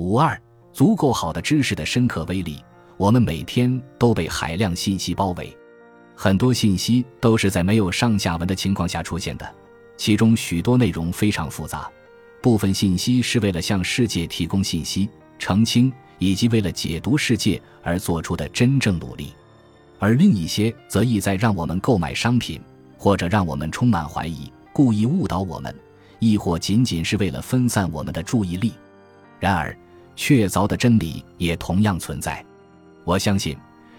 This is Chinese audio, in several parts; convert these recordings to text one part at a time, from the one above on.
五二，足够好的知识的深刻威力。我们每天都被海量信息包围，很多信息都是在没有上下文的情况下出现的，其中许多内容非常复杂。部分信息是为了向世界提供信息、澄清以及为了解读世界而做出的真正努力，而另一些则意在让我们购买商品，或者让我们充满怀疑，故意误导我们，亦或仅仅是为了分散我们的注意力。然而，确凿的真理也同样存在。我相信，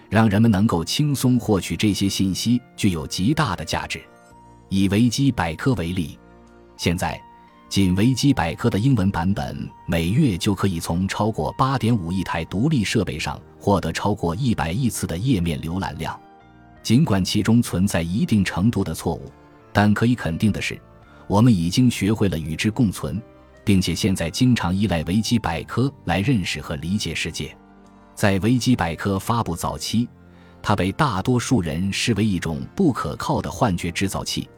让人们能够轻松获取这些信息具有极大的价值。以维基百科为例，现在仅维基百科的英文版本每月就可以从超过八点五亿台独立设备上获得超过一百亿次的页面浏览量。尽管其中存在一定程度的错误，但可以肯定的是，我们已经学会了与之共存，并且现在经常依赖维基百科来认识和理解世界。在维基百科发布早期，它被大多数人视为一种不可靠的幻觉制造器。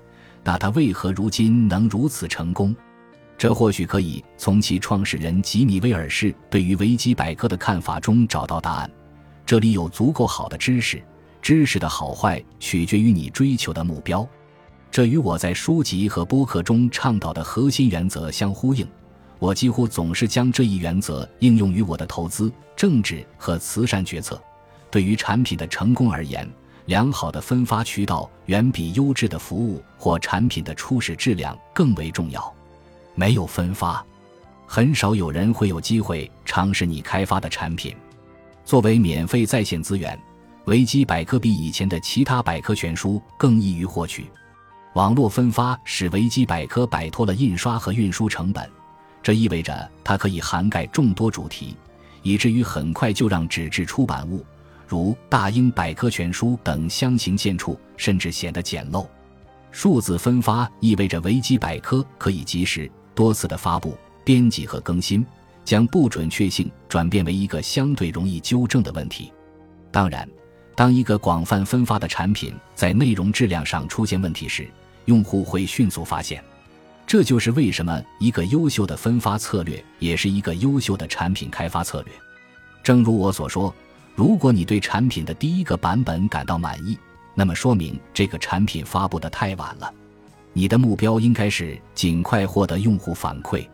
那它为何如今能如此成功？这或许可以从其创始人吉米·威尔士对于维基百科的看法中找到答案。这里有足够好的知识，知识的好坏取决于你追求的目标。这与我在书籍和播客中倡导的核心原则相呼应。我几乎总是将这一原则应用于我的投资、政治和慈善决策。对于产品的成功而言，良好的分发渠道远比优质的服务或产品的初始质量更为重要。没有分发，很少有人会有机会尝试你开发的产品。作为免费在线资源，维基百科比以前的其他百科全书更易于获取。网络分发使维基百科摆脱了印刷和运输成本。这意味着它可以涵盖众多主题，以至于很快就让纸质出版物，如大英百科全书等相形见绌，甚至显得简陋。数字分发意味着维基百科可以及时、多次的发布、编辑和更新，将不准确性转变为一个相对容易纠正的问题。当然，当一个广泛分发的产品在内容质量上出现问题时，用户会迅速发现。这就是为什么一个优秀的分发策略也是一个优秀的产品开发策略。正如我所说，如果你对产品的第一个版本感到满意，那么说明这个产品发布的太晚了。你的目标应该是尽快获得用户反馈。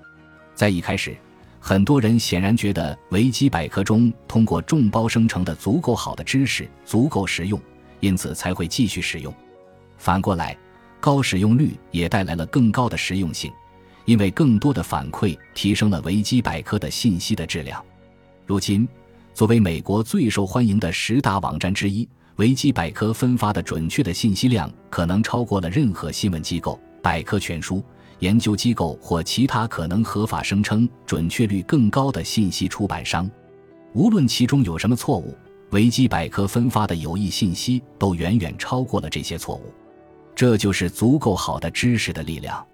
在一开始，很多人显然觉得维基百科中通过众包生成的足够好的知识足够实用，因此才会继续使用。反过来。高使用率也带来了更高的实用性，因为更多的反馈提升了维基百科的信息的质量。如今，作为美国最受欢迎的十大网站之一，维基百科分发的准确的信息量可能超过了任何新闻机构、百科全书、研究机构或其他可能合法声称准确率更高的信息出版商。无论其中有什么错误，维基百科分发的有益信息都远远超过了这些错误。这就是足够好的知识的力量。